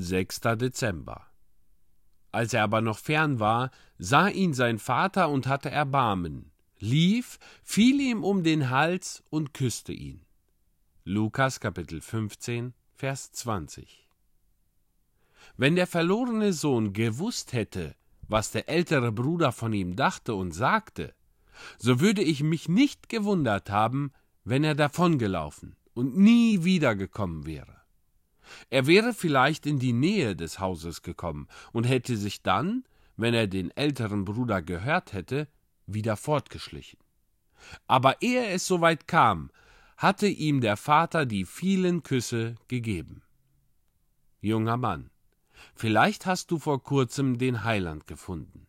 6. Dezember. Als er aber noch fern war, sah ihn sein Vater und hatte Erbarmen, lief, fiel ihm um den Hals und küsste ihn. Lukas Kapitel 15, Vers 20. Wenn der verlorene Sohn gewusst hätte, was der ältere Bruder von ihm dachte und sagte, so würde ich mich nicht gewundert haben, wenn er davongelaufen und nie wiedergekommen wäre. Er wäre vielleicht in die Nähe des Hauses gekommen und hätte sich dann, wenn er den älteren Bruder gehört hätte, wieder fortgeschlichen. Aber ehe es soweit kam, hatte ihm der Vater die vielen Küsse gegeben. Junger Mann, vielleicht hast du vor kurzem den Heiland gefunden.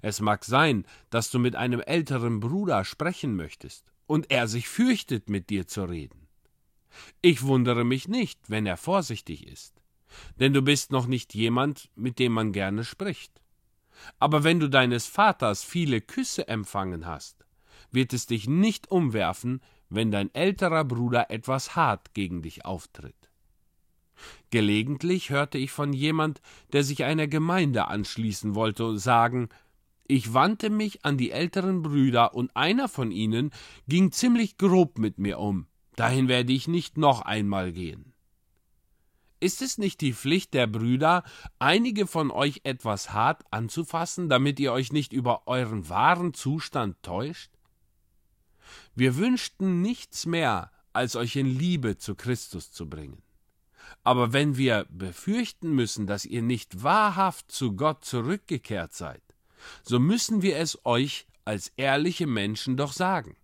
Es mag sein, dass du mit einem älteren Bruder sprechen möchtest, und er sich fürchtet, mit dir zu reden. Ich wundere mich nicht, wenn er vorsichtig ist, denn du bist noch nicht jemand, mit dem man gerne spricht. Aber wenn du deines Vaters viele Küsse empfangen hast, wird es dich nicht umwerfen, wenn dein älterer Bruder etwas hart gegen dich auftritt. Gelegentlich hörte ich von jemand, der sich einer Gemeinde anschließen wollte, sagen, ich wandte mich an die älteren Brüder, und einer von ihnen ging ziemlich grob mit mir um. Dahin werde ich nicht noch einmal gehen. Ist es nicht die Pflicht der Brüder, einige von euch etwas hart anzufassen, damit ihr euch nicht über euren wahren Zustand täuscht? Wir wünschten nichts mehr, als euch in Liebe zu Christus zu bringen. Aber wenn wir befürchten müssen, dass ihr nicht wahrhaft zu Gott zurückgekehrt seid, so müssen wir es euch als ehrliche Menschen doch sagen.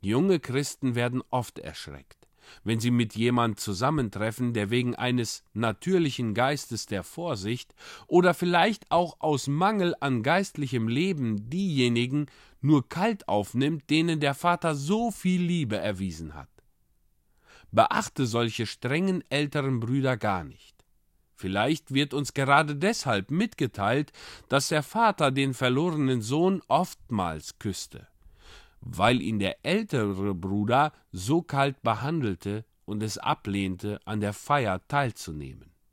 Junge Christen werden oft erschreckt, wenn sie mit jemand zusammentreffen, der wegen eines natürlichen Geistes der Vorsicht oder vielleicht auch aus Mangel an geistlichem Leben diejenigen nur kalt aufnimmt, denen der Vater so viel Liebe erwiesen hat. Beachte solche strengen älteren Brüder gar nicht. Vielleicht wird uns gerade deshalb mitgeteilt, dass der Vater den verlorenen Sohn oftmals küsste, weil ihn der ältere Bruder so kalt behandelte und es ablehnte, an der Feier teilzunehmen.